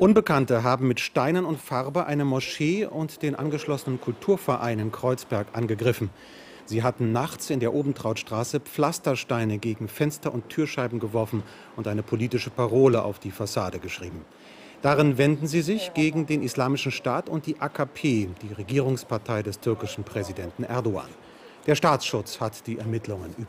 Unbekannte haben mit Steinen und Farbe eine Moschee und den angeschlossenen Kulturverein in Kreuzberg angegriffen. Sie hatten nachts in der Obentrautstraße Pflastersteine gegen Fenster und Türscheiben geworfen und eine politische Parole auf die Fassade geschrieben. Darin wenden sie sich gegen den Islamischen Staat und die AKP, die Regierungspartei des türkischen Präsidenten Erdogan. Der Staatsschutz hat die Ermittlungen über